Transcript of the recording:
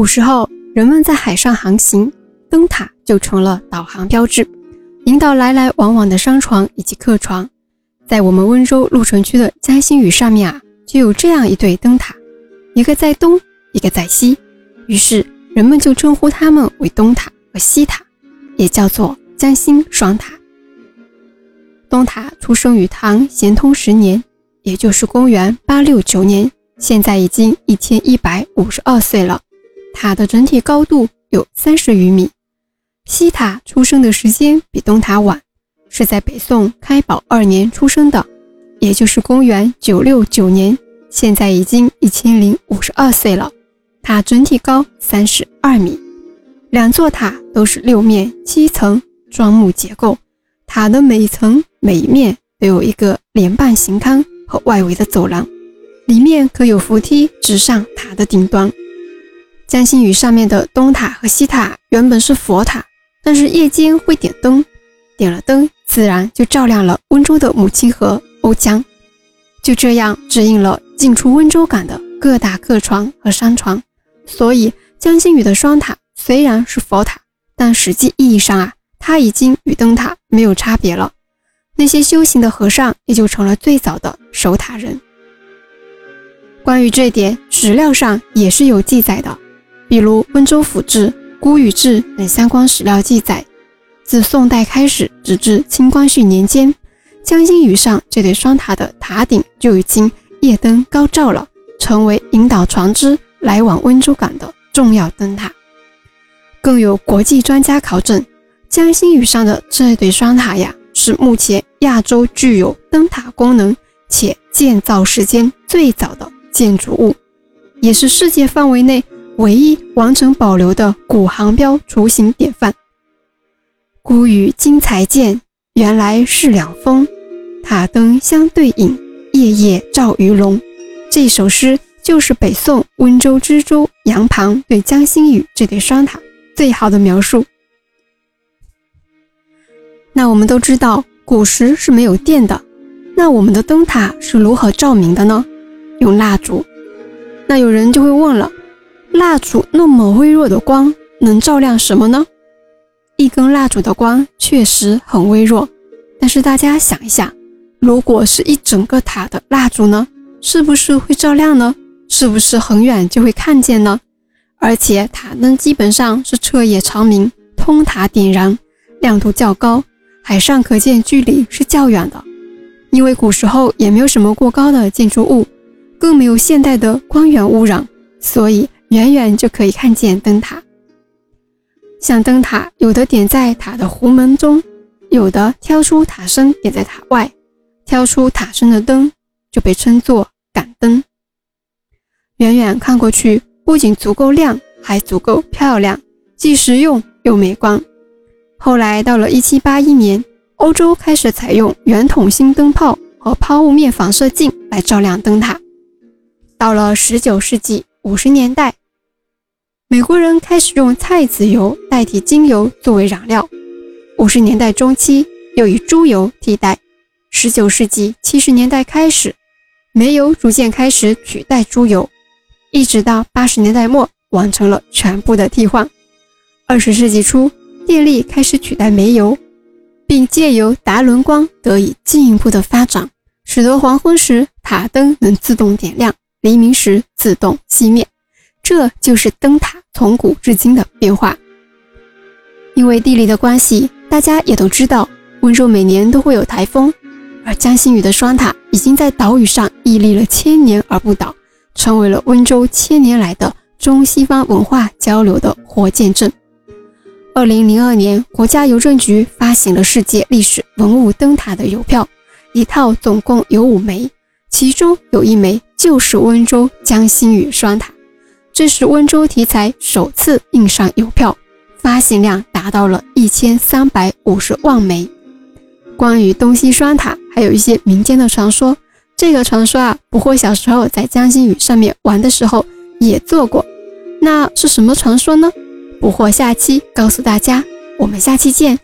古时候，人们在海上航行，灯塔就成了导航标志，引导来来往往的商船以及客船。在我们温州鹿城区的江心屿上面啊，就有这样一对灯塔，一个在东，一个在西，于是人们就称呼它们为东塔和西塔，也叫做江心双塔。东塔出生于唐咸通十年，也就是公元八六九年，现在已经一千一百五十二岁了。塔的整体高度有三十余米。西塔出生的时间比东塔晚。是在北宋开宝二年出生的，也就是公元九六九年，现在已经一千零五十二岁了。塔整体高三十二米，两座塔都是六面七层砖木结构，塔的每层每一面都有一个连瓣形龛和外围的走廊，里面可有扶梯直上塔的顶端。江心屿上面的东塔和西塔原本是佛塔，但是夜间会点灯，点了灯。自然就照亮了温州的母亲河瓯江，就这样指引了进出温州港的各大客船和商船。所以江心屿的双塔虽然是佛塔，但实际意义上啊，它已经与灯塔没有差别了。那些修行的和尚也就成了最早的守塔人。关于这点，史料上也是有记载的，比如《温州府志》《孤屿志》等相关史料记载。自宋代开始，直至清光绪年间，江心屿上这对双塔的塔顶就已经夜灯高照了，成为引导船只来往温州港的重要灯塔。更有国际专家考证，江心屿上的这对双塔呀，是目前亚洲具有灯塔功能且建造时间最早的建筑物，也是世界范围内唯一完整保留的古航标雏形典范。孤屿今才见，原来是两峰。塔灯相对影，夜夜照鱼龙。这首诗就是北宋温州知州杨庞对江心屿这对双塔最好的描述。那我们都知道，古时是没有电的，那我们的灯塔是如何照明的呢？用蜡烛。那有人就会问了，蜡烛那么微弱的光，能照亮什么呢？一根蜡烛的光确实很微弱，但是大家想一下，如果是一整个塔的蜡烛呢，是不是会照亮呢？是不是很远就会看见呢？而且塔灯基本上是彻夜长明，通塔点燃，亮度较高，海上可见距离是较远的。因为古时候也没有什么过高的建筑物，更没有现代的光源污染，所以远远就可以看见灯塔。像灯塔，有的点在塔的弧门中，有的挑出塔身点在塔外。挑出塔身的灯就被称作杆灯。远远看过去，不仅足够亮，还足够漂亮，既实用又美观。后来到了1781年，欧洲开始采用圆筒形灯泡和抛物面反射镜来照亮灯塔。到了19世纪50年代。美国人开始用菜籽油代替精油作为燃料，五十年代中期又以猪油替代。十九世纪七十年代开始，煤油逐渐开始取代猪油，一直到八十年代末完成了全部的替换。二十世纪初，电力开始取代煤油，并借由达伦光得以进一步的发展，使得黄昏时塔灯能自动点亮，黎明时自动熄灭。这就是灯塔从古至今的变化。因为地理的关系，大家也都知道，温州每年都会有台风，而江心屿的双塔已经在岛屿上屹立了千年而不倒，成为了温州千年来的中西方文化交流的活见证。二零零二年，国家邮政局发行了世界历史文物灯塔的邮票，一套总共有五枚，其中有一枚就是温州江心屿双塔。这是温州题材首次印上邮票，发行量达到了一千三百五十万枚。关于东西双塔，还有一些民间的传说。这个传说啊，不惑小时候在江心屿上面玩的时候也做过。那是什么传说呢？不惑下期告诉大家。我们下期见。